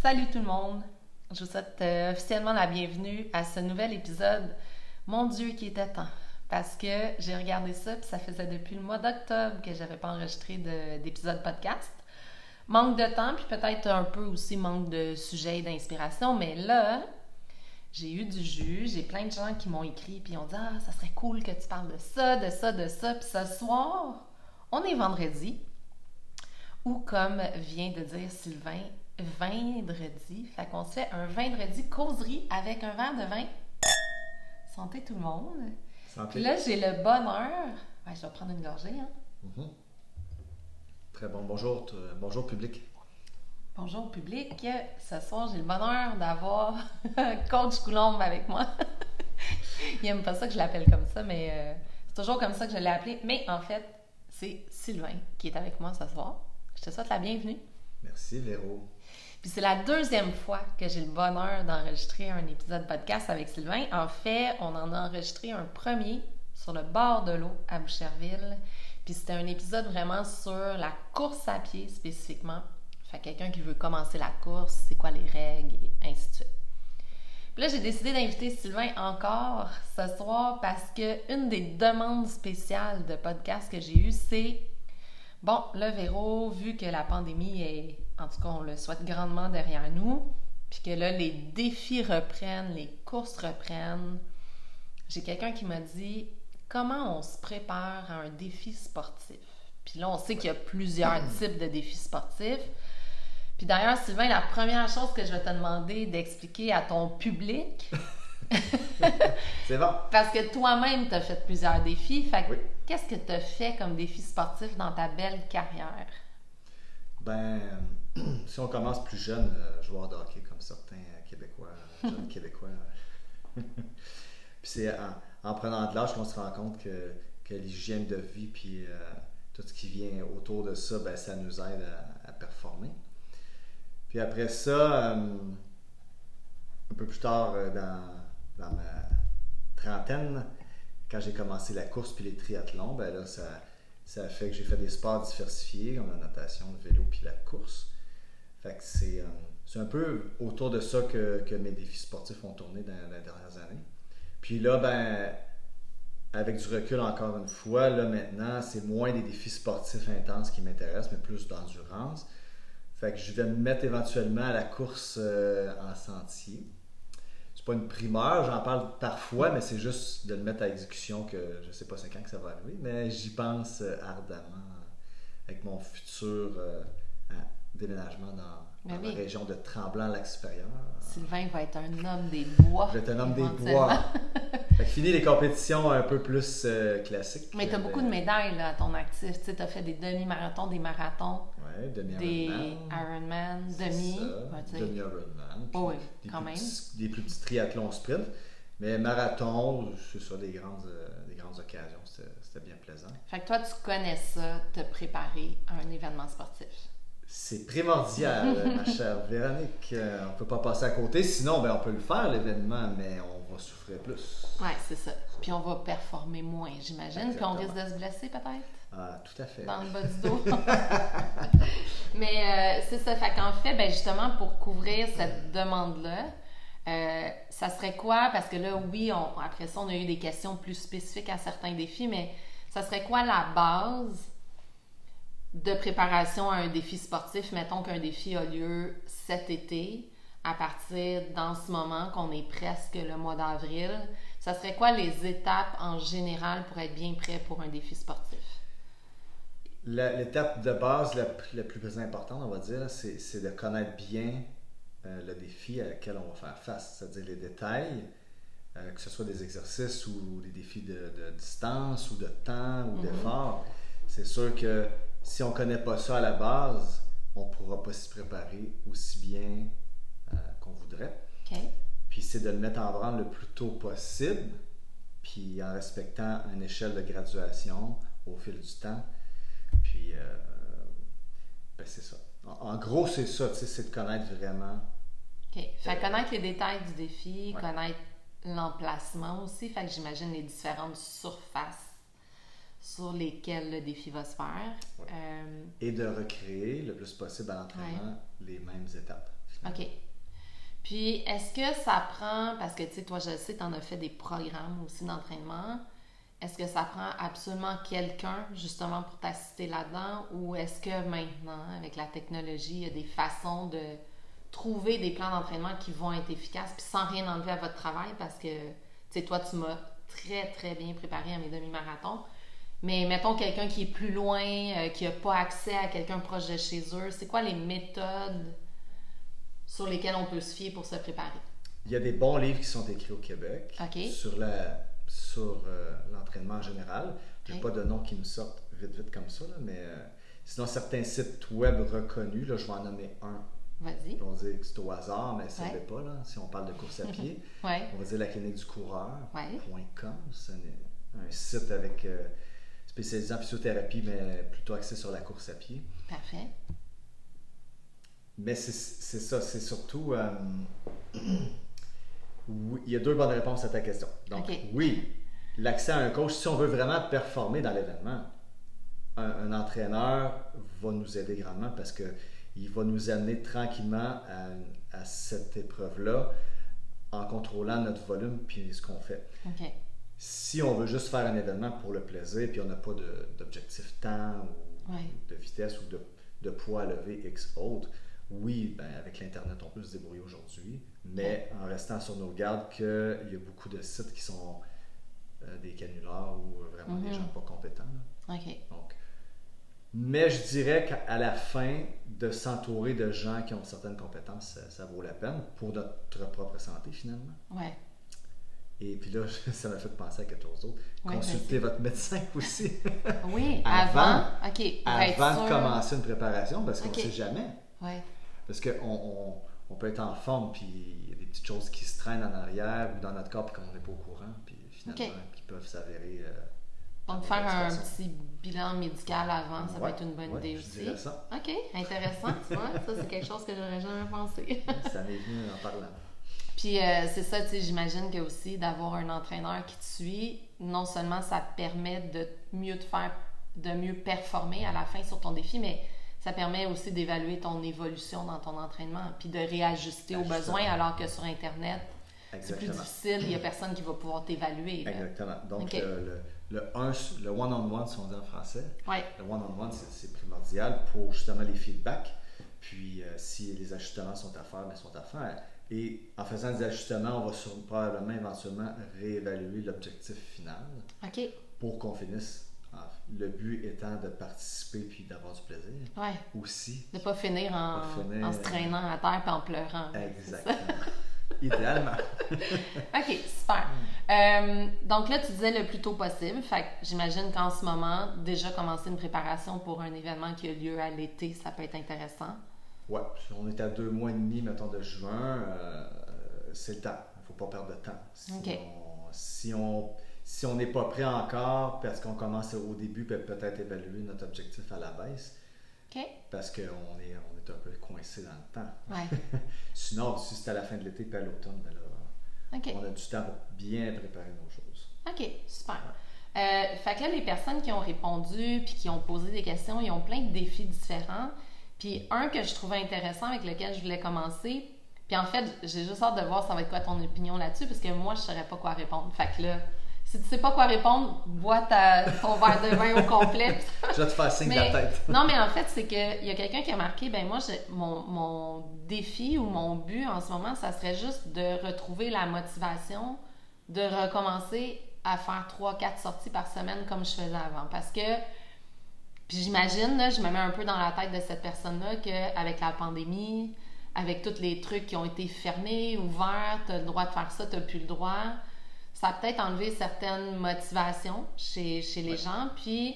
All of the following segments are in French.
Salut tout le monde! Je vous souhaite euh, officiellement la bienvenue à ce nouvel épisode. Mon Dieu, qui était temps! Parce que j'ai regardé ça, puis ça faisait depuis le mois d'octobre que j'avais pas enregistré d'épisode podcast. Manque de temps, puis peut-être un peu aussi manque de sujet et d'inspiration, mais là, j'ai eu du jus, j'ai plein de gens qui m'ont écrit, puis ont dit Ah, ça serait cool que tu parles de ça, de ça, de ça. Puis ce soir, on est vendredi, ou comme vient de dire Sylvain, vendredi. Fait qu'on se fait un vendredi causerie avec un verre de vin. Santé tout le monde. Santé. Puis là, j'ai le bonheur. Ouais, je vais prendre une gorgée, hein. Mhm. Très bon. Bonjour, bonjour public. Bonjour public. Ce soir, j'ai le bonheur d'avoir Coach Coulombe avec moi. Il aime pas ça que je l'appelle comme ça, mais euh, c'est toujours comme ça que je l'ai appelé. Mais en fait, c'est Sylvain qui est avec moi ce soir. Je te souhaite la bienvenue. Merci Véro. Puis c'est la deuxième fois que j'ai le bonheur d'enregistrer un épisode podcast avec Sylvain. En fait, on en a enregistré un premier sur le bord de l'eau à Boucherville. Puis c'était un épisode vraiment sur la course à pied spécifiquement. Fait que quelqu'un qui veut commencer la course, c'est quoi les règles et ainsi de suite. Puis là, j'ai décidé d'inviter Sylvain encore ce soir parce que une des demandes spéciales de podcast que j'ai eues, c'est Bon, là, Véro, vu que la pandémie est, en tout cas, on le souhaite grandement derrière nous, puis que là, les défis reprennent, les courses reprennent, j'ai quelqu'un qui m'a dit comment on se prépare à un défi sportif? Puis là, on sait qu'il y a plusieurs types de défis sportifs. Puis d'ailleurs, Sylvain, la première chose que je vais te demander d'expliquer à ton public, C'est bon. parce que toi-même, tu as fait plusieurs défis, fait que Oui. Qu'est-ce que tu as fait comme défi sportif dans ta belle carrière? Ben, si on commence plus jeune, euh, joueur de hockey comme certains euh, Québécois, euh, jeunes Québécois. euh. puis c'est en, en prenant de l'âge qu'on se rend compte que, que l'hygiène de vie puis euh, tout ce qui vient autour de ça, ben, ça nous aide à, à performer. Puis après ça, euh, un peu plus tard dans, dans ma trentaine, quand j'ai commencé la course puis les triathlons, ben là, ça, ça fait que j'ai fait des sports diversifiés, comme la natation, le vélo puis la course. Fait que c'est, euh, c'est un peu autour de ça que, que mes défis sportifs ont tourné dans, dans les dernières années. Puis là, ben, avec du recul encore une fois, là maintenant, c'est moins des défis sportifs intenses qui m'intéressent, mais plus d'endurance. Fait que je vais me mettre éventuellement à la course euh, en sentier. C'est pas une primeur, j'en parle parfois, mais c'est juste de le mettre à exécution que je sais pas c'est quand que ça va arriver, mais j'y pense euh, ardemment avec mon futur euh, déménagement dans, dans oui. la région de Tremblant-Lac-Supérieur. Sylvain va être un homme des bois. Je vais être un homme des bois. fait que fini les compétitions un peu plus euh, classiques. Mais tu as euh, beaucoup de médailles là, à ton actif. Tu as fait des demi-marathons, des marathons, Ouais, demi des Ironman. Demi. demi-Ironman. Oh oui, des quand même. petits- des plus petits triathlons sprint. Mais marathon, c'est ça, des grandes, euh, des grandes occasions. C'était bien plaisant. Fait que toi, tu connais ça, te préparer à un événement sportif. C'est primordial, ma chère Véronique. Euh, on peut pas passer à côté. Sinon, ben, on peut le faire, l'événement, mais on va souffrir plus. Ouais, c'est ça. Puis on va performer moins, j'imagine. Puis on risque de se blesser peut-être? Ah, tout à fait. dans le bas du dos. Mais euh, c'est ça. Fait qu'en fait, ben justement, pour couvrir cette demande-là, euh, ça serait quoi? Parce que là, oui, on- après ça, on a eu des questions plus spécifiques à certains défis, mais ça serait quoi la base de préparation à un défi sportif? Mettons qu'un défi a lieu cet été, à partir dans ce moment qu'on est presque le mois d'avril. Ça serait quoi les étapes en général pour être bien prêt pour un défi sportif? L'étape de base la, plus importante, on va dire, c'est de connaître bien euh, le défi à lequel on va faire face, c'est-à-dire les détails, euh, que ce soit des exercices ou des défis de, de distance ou de temps ou Mhm. d'effort. C'est sûr que si on ne connaît pas ça à la base, on ne pourra pas s'y préparer aussi bien euh, qu'on voudrait. OK? Puis c'est de le mettre en branle le plus tôt possible, puis en respectant une échelle de graduation au fil du temps. Puis, euh, ben c'est ça. En, en gros, c'est ça, tu sais, c'est de connaître vraiment. OK. Fait connaître les détails du défi, Ouais. connaître l'emplacement aussi. Fait que j'imagine les différentes surfaces sur lesquels le défi va se faire. Ouais. Euh, Et de recréer le plus possible à l'entraînement les mêmes étapes. OK. Puis, est-ce que ça prend, parce que tu sais, toi, je sais, tu en as fait des programmes aussi d'entraînement, est-ce que ça prend absolument quelqu'un justement pour t'assister là-dedans ou est-ce que maintenant, avec la technologie, il y a des façons de trouver des plans d'entraînement qui vont être efficaces puis sans rien enlever à votre travail? Parce que, tu sais, toi, tu m'as très, très bien préparé à mes demi-marathons. Mais mettons quelqu'un qui est plus loin, euh, qui n'a pas accès à quelqu'un proche de chez eux, c'est quoi les méthodes sur lesquelles on peut se fier pour se préparer? Il y a des bons livres qui sont écrits au Québec sur la sur euh, l'entraînement en général. Je n'ai pas de noms qui me sortent vite vite comme ça, là, mais euh, sinon certains sites web reconnus, là, je vais en nommer un. Vas-y. On va dire que c'est au hasard, mais ça ne Ouais. pas. Là, si on parle de course à pied, Ouais. on va dire la clinique du coureur.com. Ouais. C'est un, un site avec euh, spécialisé en physiothérapie, mais plutôt axé sur la course à pied. Parfait. Mais c'est ça, c'est surtout. euh, oui, il y a deux bonnes réponses à ta question. Donc, oui, l'accès à un coach, si on veut vraiment performer dans l'événement, un, un entraîneur va nous aider grandement parce qu'il va nous amener tranquillement à, à cette épreuve-là en contrôlant notre volume puis ce qu'on fait. OK. Si on veut juste faire un événement pour le plaisir puis on n'a pas d'objectif temps ou Ouais. de vitesse ou de, de poids à lever X autre, oui, ben, avec l'Internet, on peut se débrouiller aujourd'hui, mais en restant sur nos gardes qu'il y a beaucoup de sites qui sont euh, des canulars ou vraiment des Mhm. gens pas compétents. là. OK. Donc, mais je dirais qu'à la fin, de s'entourer de gens qui ont certaines compétences, ça, ça vaut la peine pour notre propre santé finalement. Ouais. Et puis là, ça m'a fait penser à quelque chose d'autre. Ouais, Consulter votre médecin aussi Oui, Avant- avant. Avant de commencer une préparation parce qu'on ne sait jamais. Ouais. Parce qu'on on, on peut être en forme, puis il y a des petites choses qui se traînent en arrière ou dans notre corps, puis qu'on n'est pas au courant, puis finalement, qui peuvent s'avérer. euh, Donc, dans faire un petit bilan médical avant, ça Ouais, peut être une bonne ouais, idée je aussi. ça. OK, intéressant, tu vois. Ça, c'est quelque chose que j'aurais jamais pensé. Ça m'est venu en parlant. Puis euh, c'est ça, tu sais, j'imagine que aussi d'avoir un entraîneur qui te suit, non seulement ça te permet de mieux te faire, de mieux performer à la fin sur ton défi, mais ça permet aussi d'évaluer ton évolution dans ton entraînement, puis de réajuster aux besoins, alors que sur Internet, c'est plus difficile, il n'y a personne qui va pouvoir t'évaluer. Exactement. Donc, Ok. le, le, le, un- le one-on-one, si on dit en français, Ouais, le one-on-one, c'est- c'est primordial pour justement les feedbacks. Puis, euh, si les ajustements sont à faire, mais sont à faire. Et en faisant des ajustements, on va sur- probablement éventuellement réévaluer l'objectif final OK, pour qu'on finisse. Le but étant de participer puis d'avoir du plaisir ouais. aussi. De pas finir en, Pas finir, en se traînant à terre et en pleurant. Exactement. Idéalement. OK, super. Euh, donc là, tu disais le plus tôt possible. Fait que j'imagine qu'en ce moment, déjà commencer une préparation pour un événement qui a lieu à l'été, ça peut être intéressant. Ouais, on est à deux mois et demi, mettons, de juin. euh, c'est le temps. Il ne faut pas perdre de temps. Si on si on si n'est pas prêt encore, parce qu'on commence au début, peut- peut-être évaluer notre objectif à la baisse, parce qu'on est, on est un peu coincé dans le temps. Ouais. Sinon, si c'est à la fin de l'été puis à l'automne, ben là, on a du temps pour bien préparer nos choses. OK, super. Euh, fait que là, les personnes qui ont répondu puis qui ont posé des questions, ils ont plein de défis différents. Puis un que je trouvais intéressant avec lequel je voulais commencer, puis en fait, j'ai juste hâte de voir ça va être quoi ton opinion là-dessus, parce que moi, je saurais pas quoi répondre. Fait que là, si tu sais pas quoi répondre, bois ta, ton verre de vin au complet. Je vais te faire signe de la tête. non, mais en fait, c'est qu'il y a quelqu'un qui a marqué, ben moi, mon, mon défi ou mon but en ce moment, ça serait juste de retrouver la motivation de recommencer à faire 3-4 sorties par semaine comme je faisais avant. Parce que, puis j'imagine, là, je me mets un peu dans la tête de cette personne-là qu'avec la pandémie, avec tous les trucs qui ont été fermés, ouverts, tu as le droit de faire ça, tu plus le droit, ça a peut-être enlevé certaines motivations chez, chez les Ouais. gens. Puis,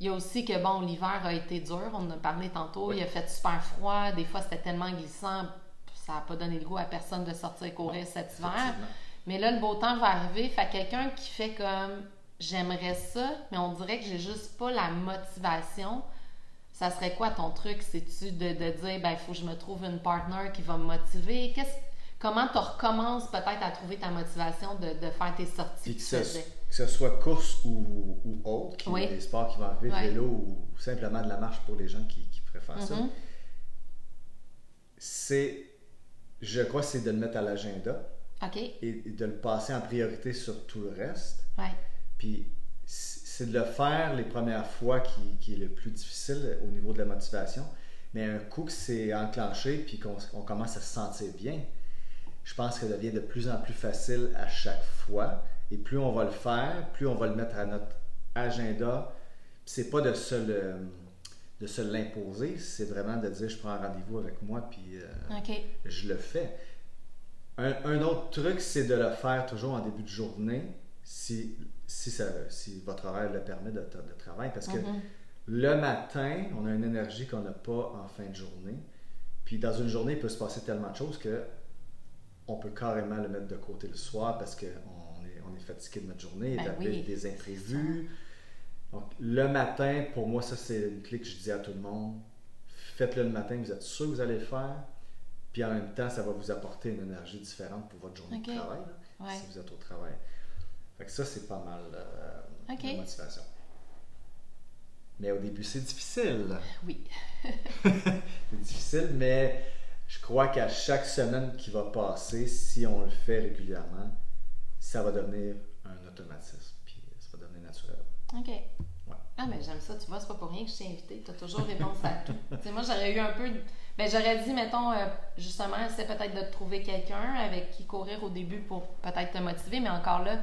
il y a aussi que, bon, l'hiver a été dur, on en a parlé tantôt, il a fait super froid, des fois c'était tellement glissant, ça n'a pas donné le goût à personne de sortir courir cet hiver. Mais là, le beau temps va arriver. Fait que quelqu'un qui fait comme j'aimerais ça, mais on dirait que j'ai juste pas la motivation. Ça serait quoi ton truc? C'est-tu de, de dire, ben, il faut que je me trouve une partner qui va me motiver? Qu'est-ce, comment tu recommences peut-être à trouver ta motivation de, de faire tes sorties Puis que ce, faisais? que ce soit course ou, ou autre, qui, Oui. des sports qui vont arriver, Ouais. vélo ou simplement de la marche pour les gens qui, qui préfèrent ça, Mhm. c'est, je crois, que c'est de le mettre à l'agenda et de le passer en priorité sur tout le reste. Ouais. Puis c'est de le faire les premières fois qui, qui est le plus difficile au niveau de la motivation. Mais un coup que c'est enclenché puis qu'on on commence à se sentir bien, je pense que ça devient de plus en plus facile à chaque fois. Et plus on va le faire, plus on va le mettre à notre agenda. Puis c'est pas de se le- de se l'imposer, c'est vraiment de dire je prends un rendez-vous avec moi puis euh, je le fais. Un, un autre truc, c'est de le faire toujours en début de journée, si, si, ça, si votre horaire le permet de, de travail, parce que Mhm. le matin, on a une énergie qu'on n'a pas en fin de journée. Puis dans une journée, il peut se passer tellement de choses que on peut carrément le mettre de côté le soir parce qu'on est, on est fatigué de notre journée, Ben a oui, des imprévus. Donc, le matin, pour moi, ça, c'est une clé que je dis à tout le monde. Faites-le le matin, vous êtes sûr que vous allez le faire. Puis en même temps, ça va vous apporter une énergie différente pour votre journée de travail, Ouais. si vous êtes au travail. Fait que ça, c'est pas mal euh, de motivation. Mais au début, c'est difficile. Oui. C'est difficile, mais je crois qu'à chaque semaine qui va passer, si on le fait régulièrement, ça va devenir un automatisme. Puis ça va devenir naturel. OK. Ah, mais j'aime ça. Tu vois, c'est pas pour rien que je t'ai invité. Tu as toujours réponse à tout. moi, j'aurais eu un peu. Ben, j'aurais dit, mettons, euh, justement, c'est peut-être de trouver quelqu'un avec qui courir au début pour peut-être te motiver, mais encore là,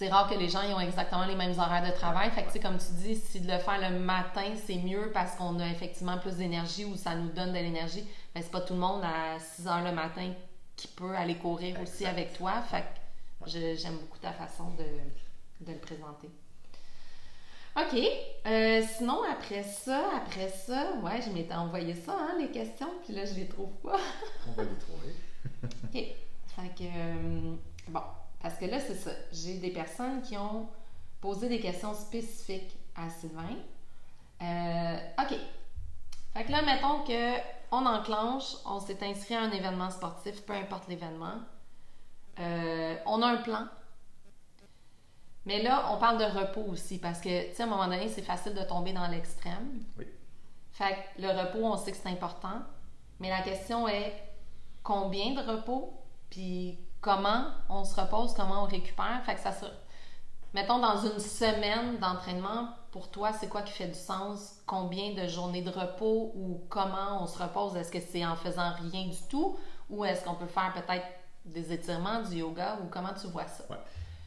c'est rare que les gens ils ont exactement les mêmes horaires de travail. Fait que, comme tu dis, si de le faire le matin, c'est mieux parce qu'on a effectivement plus d'énergie ou ça nous donne de l'énergie. Mais c'est pas tout le monde à 6 heures le matin qui peut aller courir aussi avec toi. Fait que j'aime beaucoup ta façon de, de le présenter. OK. Euh, sinon, après ça, après ça, ouais, je m'étais envoyé ça, hein, les questions, puis là, je les trouve pas. On va les trouver. OK. Fait que, euh, bon, parce que là, c'est ça. J'ai des personnes qui ont posé des questions spécifiques à Sylvain. Euh, OK. Fait que là, mettons que on enclenche, on s'est inscrit à un événement sportif, peu importe l'événement. Euh, on a un plan. Mais là, on parle de repos aussi, parce que, tu sais, à un moment donné, c'est facile de tomber dans l'extrême. Oui. Fait que le repos, on sait que c'est important. Mais la question est combien de repos, puis comment on se repose, comment on récupère. Fait que ça se... Mettons, dans une semaine d'entraînement, pour toi, c'est quoi qui fait du sens? Combien de journées de repos ou comment on se repose? Est-ce que c'est en faisant rien du tout ou est-ce qu'on peut faire peut-être des étirements, du yoga ou comment tu vois ça?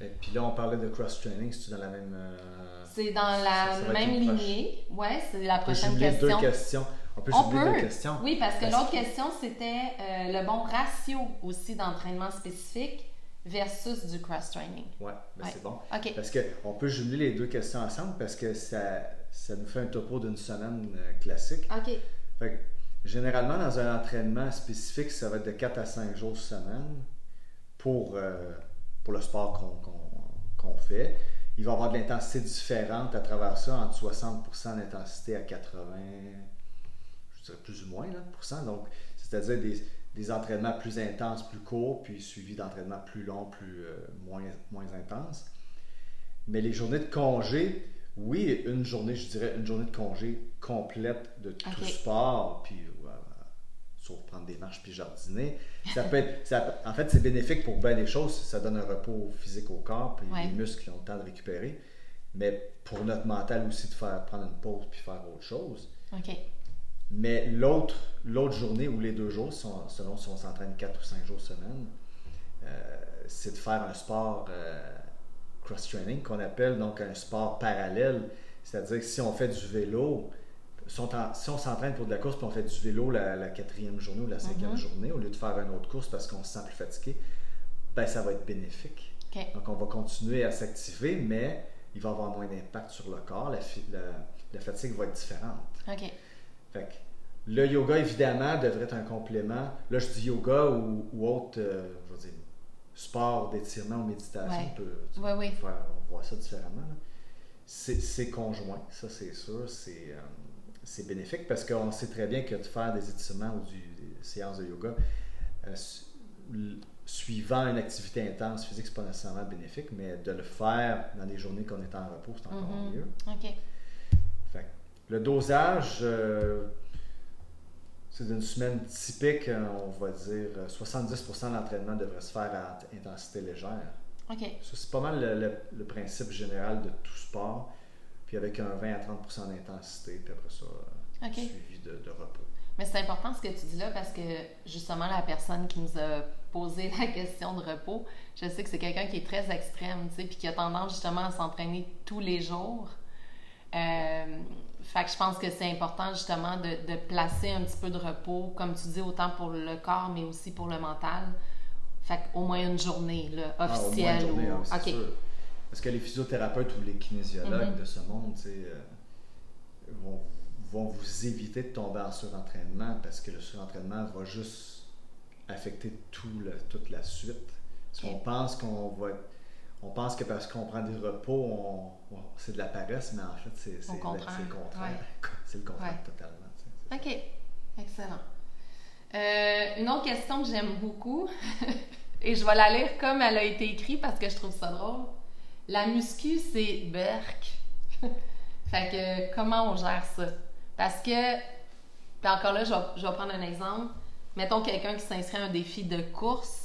Et puis là, on parlait de cross-training. C'est-tu dans la même. euh, C'est dans la ça même lignée. Ouais, c'est la prochaine question. deux questions. On peut On peut. questions. Oui, parce que l'autre question, c'était euh, le bon ratio aussi d'entraînement spécifique versus du cross-training. Ouais, ben Ouais. c'est bon. OK. Parce qu'on peut jumeler les deux questions ensemble parce que ça, ça nous fait un topo d'une semaine euh, classique. OK. Fait que, généralement, dans un entraînement spécifique, ça va être de 4 à 5 jours semaine pour, euh, pour le sport qu'on fait. Il va y avoir de l'intensité différente à travers ça, entre 60% d'intensité à 80, je dirais plus ou moins, là, pourcent. Donc, c'est-à-dire des, des entraînements plus intenses, plus courts, puis suivis d'entraînements plus longs, plus, euh, moins, moins intenses. Mais les journées de congé, oui, une journée, je dirais une journée de congé complète de tout sport, puis euh, sauf prendre des marches puis jardiner. Ça peut être, ça- en fait, c'est bénéfique pour bien des choses. Ça donne un repos physique au corps, puis Ouais. les muscles qui ont le temps de récupérer. Mais pour notre mental aussi, de faire prendre une pause puis faire autre chose. Mais l'autre, l'autre journée ou les deux jours, si on- selon si on s'entraîne 4 ou 5 jours semaine, euh, c'est de faire un sport euh, cross-training qu'on appelle donc un sport parallèle. C'est-à-dire que si on fait du vélo, si on, s'entraîne pour de la course puis on fait du vélo la, la quatrième journée ou la cinquième Mhm. journée, au lieu de faire une autre course parce qu'on se sent plus fatigué, ben ça va être bénéfique. Donc, on va continuer à s'activer, mais il va avoir moins d'impact sur le corps. La, fi- la- la fatigue va être différente. OK. Fait que le yoga, évidemment, devrait être un complément. Là, je dis yoga ou, ou autre, euh, je veux dire, sport d'étirement ou méditation. Ouais. On peut tu Ouais, peux oui. faire, on voit ça différemment. C'est conjoint, ça c'est sûr. C'est euh, c'est bénéfique parce qu'on sait très bien que de faire des étirements ou du- des séances de yoga, euh, l- suivant une activité intense physique, c'est pas nécessairement bénéfique, mais de le faire dans les journées qu'on est en repos, c'est encore Mhm. mieux. OK. Fait le dosage, c'est d'une semaine typique, euh, on va dire euh, 70% de l'entraînement devrait se faire à int- intensité légère. OK. Ça, c'est pas mal le, le- le principe général de tout sport, puis avec un 20 à 30% d'intensité, puis après ça, euh, suivi de, de repos. Mais c'est important ce que tu dis là parce que justement la personne qui nous a posé la question de repos, je sais que c'est quelqu'un qui est très extrême, tu sais, puis qui a tendance justement à s'entraîner tous les jours. Euh, fait que je pense que c'est important justement de, de placer un petit peu de repos, comme tu dis, autant pour le corps mais aussi pour le mental. Fait qu'au moins une journée là, Ah, au moins une officielle. journée, ou... ok. sûr. Parce que les physiothérapeutes ou les kinésiologues Mhm. de ce monde, tu sais, euh, vont, vont vous éviter de tomber en surentraînement parce que le surentraînement va juste affecter tout le- toute la suite. Parce Ok. qu'on pense qu'on va être- on pense que parce qu'on prend des repos, on- on- c'est de la paresse, mais en fait, c'est la- le contraire. Ouais. C'est le contraire Ouais. totalement. tu sais. OK. Excellent. Euh, une autre question que j'aime beaucoup, et je vais la lire comme elle a été écrite parce que je trouve ça drôle. La muscu, c'est berk. fait que comment on gère ça? Parce que, puis encore là, je vais, je vais prendre un exemple. Mettons quelqu'un qui s'inscrit à un défi de course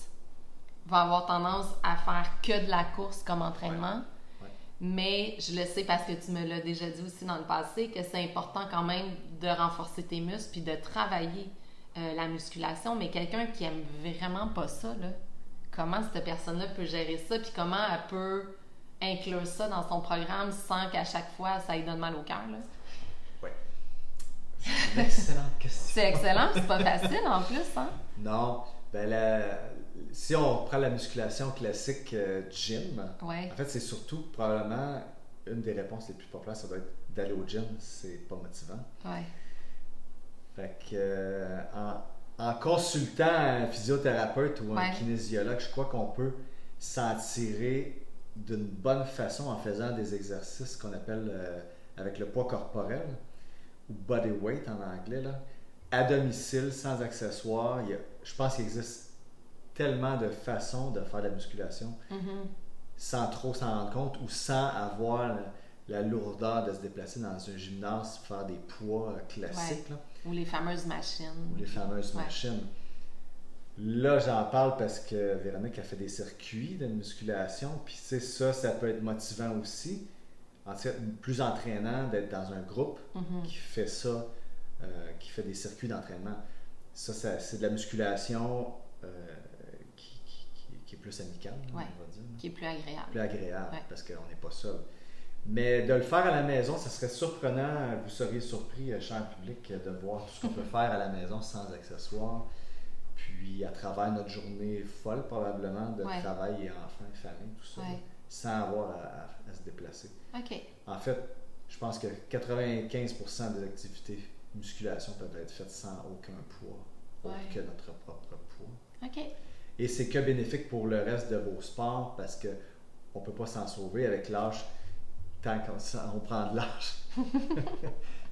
va avoir tendance à faire que de la course comme entraînement. Ouais. Mais je le sais parce que tu me l'as déjà dit aussi dans le passé que c'est important quand même de renforcer tes muscles puis de travailler euh, la musculation. Mais quelqu'un qui aime vraiment pas ça, là, comment cette personne-là peut gérer ça puis comment elle peut inclure ça dans son programme sans qu'à chaque fois ça lui donne mal au cœur? là? C'est une excellente question. C'est excellent, c'est pas facile en plus, hein? Non, ben la- si on prend la musculation classique euh, gym, Ouais. en fait, c'est surtout probablement une des réponses les plus populaires, ça doit être d'aller au gym, c'est pas motivant. Ouais. Fait que euh, en, en consultant un physiothérapeute ou un Ouais. kinésiologue, je crois qu'on peut s'en tirer d'une bonne façon en faisant des exercices qu'on appelle euh, avec le poids corporel ou body weight en anglais, là, à domicile, sans accessoires. Il y a- je pense qu'il existe tellement de façons de faire de la musculation Mhm. sans trop s'en rendre compte ou sans avoir la, lourdeur de se déplacer dans un gymnase, faire des poids euh, classiques. là Ou les fameuses machines. ou les fameuses Ouais. machines. Là, j'en parle parce que Véronique a fait des circuits de musculation, puis c'est ça, ça peut être motivant aussi. En tout cas, plus entraînant d'être dans un groupe Mhm. qui fait ça, euh, qui fait des circuits d'entraînement. Ça, ça- c'est de la musculation euh, qui- est plus amicale, Ouais. on va dire Qui est plus agréable. plus agréable Ouais. parce qu'on n'est pas seul. Mais de le faire à la maison, ça serait surprenant. Vous seriez surpris, euh, cher public, de voir tout ce qu'on peut faire à la maison sans accessoires. Puis à travers notre journée folle, probablement, de Ouais. travail et enfants, famille, tout ça, sans avoir à, se déplacer. OK. En fait, je pense que 95% des activités musculation peuvent être faites sans aucun poids, autre que notre propre poids. OK. Et c'est que bénéfique pour le reste de vos sports parce que on peut pas s'en sauver avec l'âge tant qu'on prend de l'âge.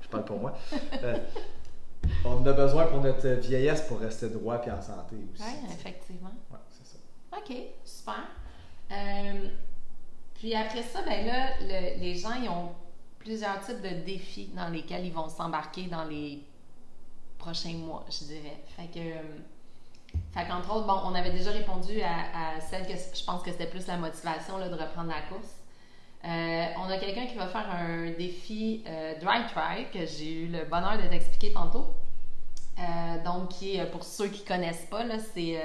Je parle pour moi. Euh, on a besoin pour notre vieillesse pour rester droit et en santé aussi. Oui, effectivement. Ouais, c'est ça. OK, super. Euh, puis après ça, ben là, le- les gens, ils ont plusieurs types de défis dans lesquels ils vont s'embarquer dans les prochains mois, je dirais. Fait que, euh, fait qu'entre autres, bon, on avait déjà répondu à, à celle que je pense que c'était plus la motivation là, de reprendre la course. Euh, on a quelqu'un qui va faire un défi euh, dry try que j'ai eu le bonheur de t'expliquer tantôt. Euh, donc, qui est, pour ceux qui connaissent pas, c'est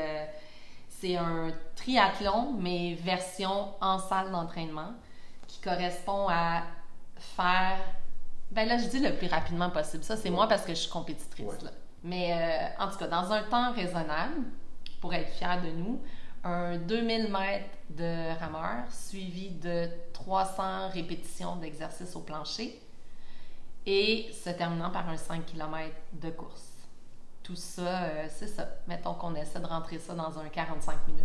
c'est un triathlon, mais version en salle d'entraînement, qui correspond à faire. Ben là, je dis le plus rapidement possible. Ça, c'est moi parce que je suis compétitrice. Ouais. Là. Mais euh, en tout cas, dans un temps raisonnable, pour être fier de nous, un 2000 mètres de rameur suivi de 300 répétitions d'exercice au plancher et se terminant par un 5 km de course. Tout ça, euh, c'est ça. Mettons qu'on essaie de rentrer ça dans un 45 minutes.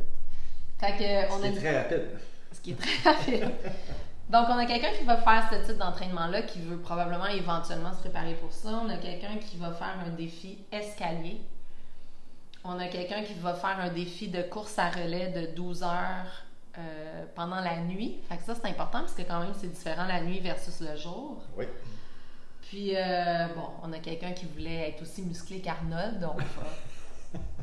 Fait que, on a C'est une- très rapide. ce qui est très rapide. Donc, on a quelqu'un qui va faire ce type d'entraînement-là, qui veut probablement éventuellement se préparer pour ça. On a quelqu'un qui va faire un défi escalier. On a quelqu'un qui va faire un défi de course à relais de 12 heures euh, pendant la nuit. Fait que ça, c'est important parce que quand même, c'est différent la nuit versus le jour. Oui. Puis, euh, bon, on a quelqu'un qui voulait être aussi musclé qu'Arnold, donc euh,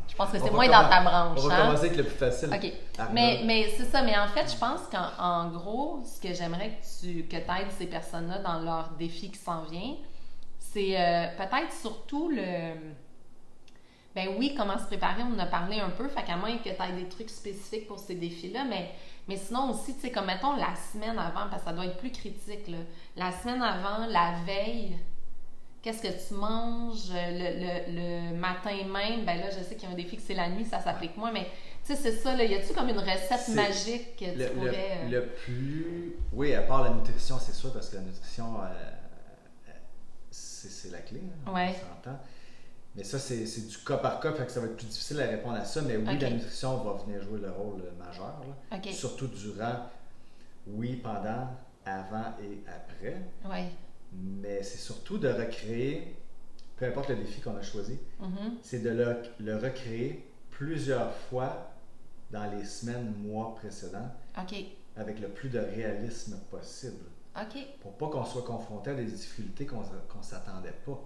je pense que c'est moins dans ta branche. On va hein? commencer avec le plus facile. OK. Mais, mais c'est ça, mais en fait, je pense qu'en en gros, ce que j'aimerais que tu que aides ces personnes-là dans leur défi qui s'en vient, c'est euh, peut-être surtout le. Ben oui, comment se préparer, on en a parlé un peu, fait qu'à moins que tu aies des trucs spécifiques pour ces défis-là, mais, mais sinon aussi, tu sais, comme mettons la semaine avant, parce que ça doit être plus critique, là. La semaine avant, la veille, qu'est-ce que tu manges? Le, le- le matin même, ben là, je sais qu'il y a un défi que c'est la nuit, ça s'applique moins, mais tu sais, c'est ça, là, y a-tu comme une recette magique que tu Le, pourrais... euh, le plus. Oui, à part la nutrition, c'est sûr, parce que la nutrition, euh, euh, c'est la clé. hein, Ouais. On s'entend. Mais ça, c'est du cas par cas, fait que ça va être plus difficile à répondre à ça. Mais oui, la nutrition va venir jouer le rôle euh, majeur. là. Surtout durant, oui, pendant, avant et après. ouais. Mais c'est surtout de recréer, peu importe le défi qu'on a choisi, Mhm. c'est de le, le recréer plusieurs fois dans les semaines, mois précédents, avec le plus de réalisme possible, OK, pour pas qu'on soit confronté à des difficultés qu'on ne s'attendait pas.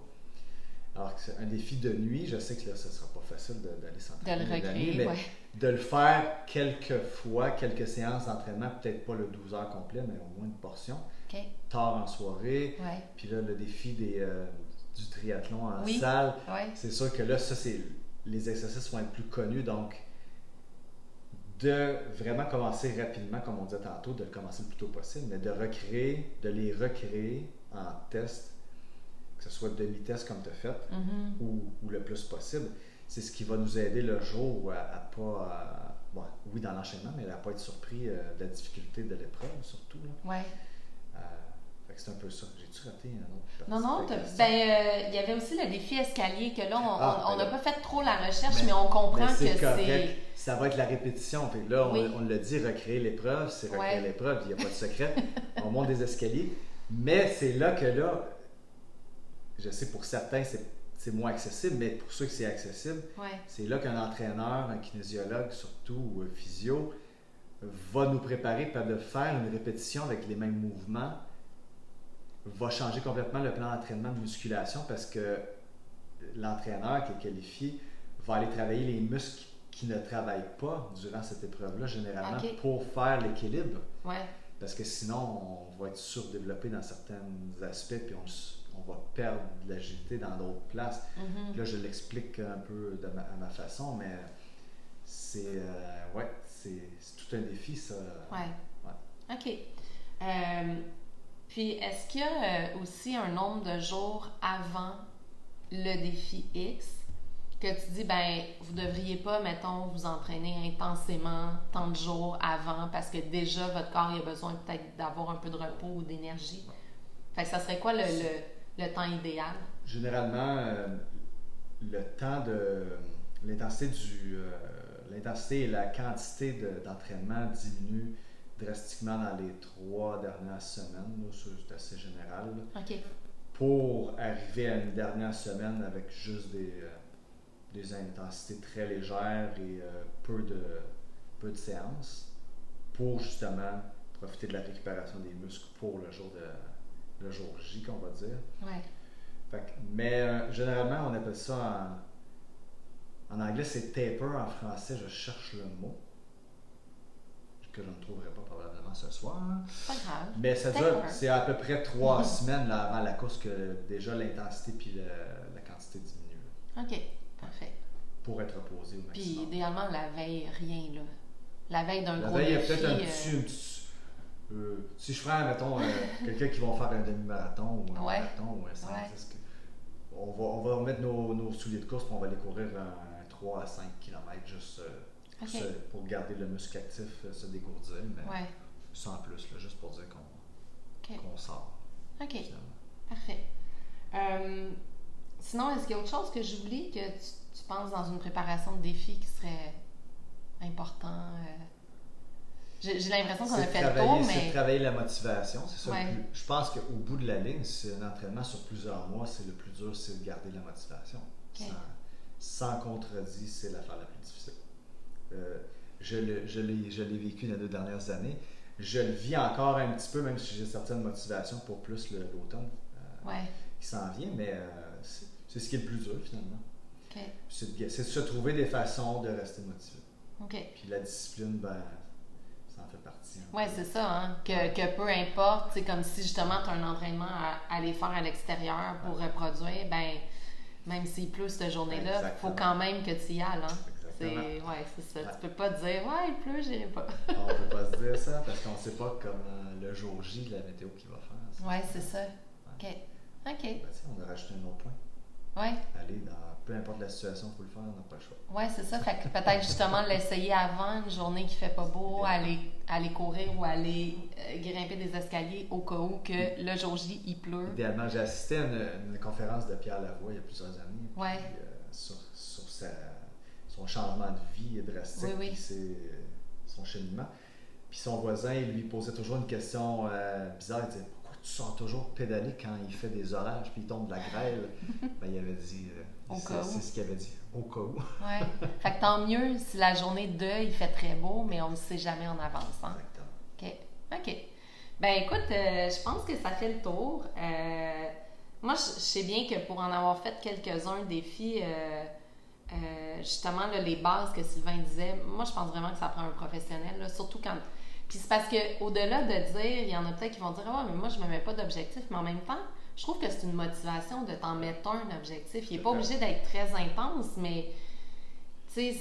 Alors que c'est un défi de nuit, je sais que là, ce sera pas facile de- d'aller de s'entraîner le la nuit, recréer, mais ouais. de le faire quelques fois, quelques séances d'entraînement, peut-être pas le 12 heures complet, mais au moins une portion, Tard en soirée, ouais, puis là, le défi des, euh, du triathlon en Oui. salle, ouais. c'est sûr que là, ça, c'est les exercices vont être plus connus, donc de vraiment commencer rapidement, comme on disait tantôt, de le commencer le plus tôt possible, mais de recréer, de les recréer en test, que ce soit demi-test comme tu as fait, Mhm. ou, ou le plus possible, c'est ce qui va nous aider le jour à, à pas, à- bon, oui dans l'enchaînement, mais à pas être surpris euh, de la difficulté de l'épreuve surtout. là. Ouais. C'est un peu ça. J'ai-tu raté un autre Non, non, ben, euh, il y avait aussi le défi escalier que là, on Ah, ben n'a là. pas fait trop la recherche, Mais- mais, on comprend que c'est. Ça va être la répétition. Fait là, on, Oui. on l'a dit, recréer l'épreuve, c'est recréer Ouais. l'épreuve, il n'y a pas de secret. on monte des escaliers. Mais c'est là que là, je sais pour certains, c'est c'est moins accessible, mais pour ceux que c'est accessible, Ouais, c'est là qu'un entraîneur, un kinésiologue surtout, ou un physio, va nous préparer, puis de faire une répétition avec les mêmes mouvements, va changer complètement le plan d'entraînement de musculation parce que l'entraîneur qui est qualifié va aller travailler les muscles qui ne travaillent pas durant cette épreuve-là, généralement, pour faire l'équilibre. ouais, Parce que sinon, on va être surdéveloppé dans certains aspects, puis on, on va perdre de l'agilité dans d'autres places. mhm. Là, je l'explique un peu de ma, à ma façon, mais c'est euh, ouais, c'est tout un défi, ça. Ouais. OK. Euh, puis, est-ce qu'il y a euh, aussi un nombre de jours avant le défi X que tu dis, ben, vous devriez pas, mettons, vous entraîner intensément tant de jours avant parce que déjà, votre corps a besoin peut-être d'avoir un peu de repos ou d'énergie? Fait que ça serait quoi le, le, le temps idéal? Généralement, euh, le temps de l'intensité du euh, l'intensité et la quantité de- d'entraînement diminue drastiquement dans les trois dernières semaines. C'est assez général. là. Pour arriver à une dernière semaine avec juste des, euh, des intensités très légères et euh, peu, de, peu de séances pour justement profiter de la récupération des muscles pour le jour, de, le jour J, qu'on va dire. Ouais. Fait que- mais euh, généralement, on appelle ça en, en anglais, c'est taper. En français, je cherche le mot que je ne trouverai pas probablement ce soir. Pas grave. Mais ça Taper. dure, c'est à peu près trois semaines là, avant la course que déjà l'intensité puis le- la quantité diminue OK. Parfait. pour être reposé au Puis, maximum. idéalement, la veille, rien, là. La veille d'un La gros veille, il y a peut-être un euh, petit, euh, si je ferais, mettons, euh, quelqu'un qui va faire un demi-marathon ou un Ouais. marathon ou un 100, Ouais. que- on, va, on va remettre nos, nos souliers de course puis on va aller courir un, 3 à 5 km juste se- pour garder le muscle actif, euh, se dégourdir, mais Ouais. sans plus, là, juste pour dire qu'on sort. OK. finalement. Parfait. Euh, sinon, est-ce qu'il y a autre chose que j'oublie que tu, tu penses dans une préparation de défi qui serait important? euh? J'ai l'impression qu'on a C'est fait le tour, C'est mais. travailler la motivation, c'est ça. le Ouais. plus- je pense qu'au bout de la ligne, c'est un entraînement sur plusieurs mois, c'est le plus dur, c'est de garder la motivation. Sans- sans contredit, c'est l'affaire la plus difficile. Euh, je l'ai vécu dans les deux dernières années. Je le vis encore un petit peu, même si j'ai certaines motivations pour plus l'automne euh, Ouais. qui s'en vient, mais euh, c'est ce qui est le plus dur finalement. C'est de, se trouver des façons de rester motivé. Puis la discipline, ben, ça en fait partie. hein. Ouais, c'est ça, hein. Que, que peu importe, c'est comme si justement tu as un entraînement à, aller faire à l'extérieur pour reproduire, ben, même s'il pleut cette journée-là, Exactement. faut quand même que tu y ailles, hein. C'est, Exactement. ouais, c'est ça. Ouais. Tu peux pas te dire, ouais, il pleut, j'irai pas. On ne peut pas se dire ça parce qu'on ne sait pas comme euh, le jour J la météo qui va faire. Ouais, c'est ça. OK. OK. Ben, on a rajouté un autre point. Ouais. Aller dans peu importe la situation, il faut le faire, on n'a pas le choix. Ouais, c'est ça. Fait que peut-être justement l'essayer avant une journée qui fait pas beau, aller, aller courir ou aller euh, grimper des escaliers au cas où que le jour J, il pleut. Idéalement, j'ai assisté à une, une conférence de Pierre Lavoie il y a plusieurs années. Ouais. euh, sur sur sa- son changement de vie drastique, Oui, oui. puis c'est, son cheminement. Puis son voisin, il lui posait toujours une question euh, bizarre. Il disait Pourquoi tu sors toujours pédaler quand il fait des orages puis il tombe de la grêle? Ben, Il avait dit euh, c'est, ce qu'il avait dit. Au cas où. Ouais. Fait que tant mieux si la journée de, il fait très beau, mais on ne sait jamais en avance. Hein? Exactement. OK. OK. Ben écoute, euh, je pense que ça fait le tour. Euh, moi, je, sais bien que pour en avoir fait quelques-uns défis, euh, euh, justement, là, les bases que Sylvain disait, moi, je pense vraiment que ça prend un professionnel, là, surtout quand. Puis c'est parce que au-delà de dire, il y en a peut-être qui vont dire, ah, mais moi, je me mets pas d'objectif, mais en même temps, je trouve que c'est une motivation de t'en mettre un objectif. Il n'est pas obligé d'être très intense, mais tu sais,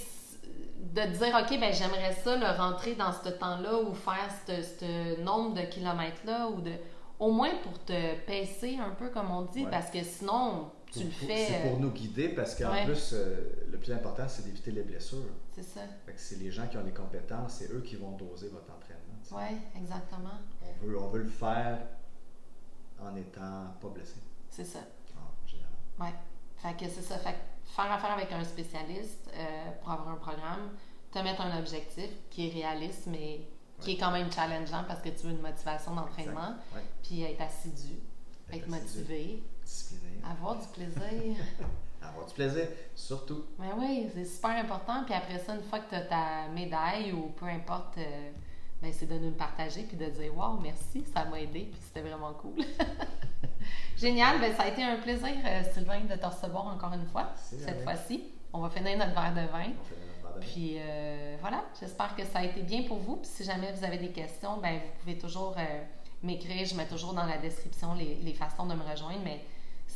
de te dire, OK, ben j'aimerais ça, le rentrer dans ce temps-là ou faire ce ce nombre de kilomètres-là ou de. Au moins pour te pacer un peu, comme on dit, Ouais. parce que sinon, tu Pour- le pour- fais. C'est euh, pour nous guider parce qu'en Ouais. plus, euh, le plus important, c'est d'éviter les blessures. C'est ça. Fait que c'est les gens qui ont les compétences, c'est eux qui vont doser votre entraînement. Oui, exactement. On, veut, on veut le faire en étant pas blessé, C'est ça. en général. Ouais. Fait que c'est ça. Fait que faire affaire avec un spécialiste euh, pour avoir un programme, te mettre un objectif qui est réaliste, mais qui Ouais. est quand même challengeant parce que tu veux une motivation d'entraînement. Ouais. puis être assidu, être assidu, motivé, Avoir du plaisir. Avoir du plaisir, surtout. Mais oui, c'est super important. Puis après ça, une fois que tu as ta médaille ou peu importe, euh, ben, c'est de nous le partager puis de dire Waouh, merci, ça m'a aidé, puis c'était vraiment cool. Génial, ben, ça a été un plaisir, euh, Sylvain, de te recevoir encore une fois, cette fois-ci. On va finir notre verre de vin. Puis euh, voilà, j'espère que ça a été bien pour vous. Puis si jamais vous avez des questions, ben vous pouvez toujours euh, m'écrire. Je mets toujours dans la description les, les façons de me rejoindre. Mais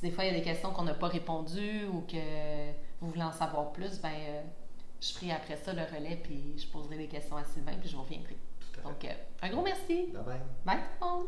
si des fois il y a des questions qu'on n'a pas répondues ou que vous voulez en savoir plus, ben euh, je ferai après ça le relais puis je poserai des questions à Sylvain puis je vous reviendrai. Donc euh, un gros merci. Bye bye. Bye tout le monde.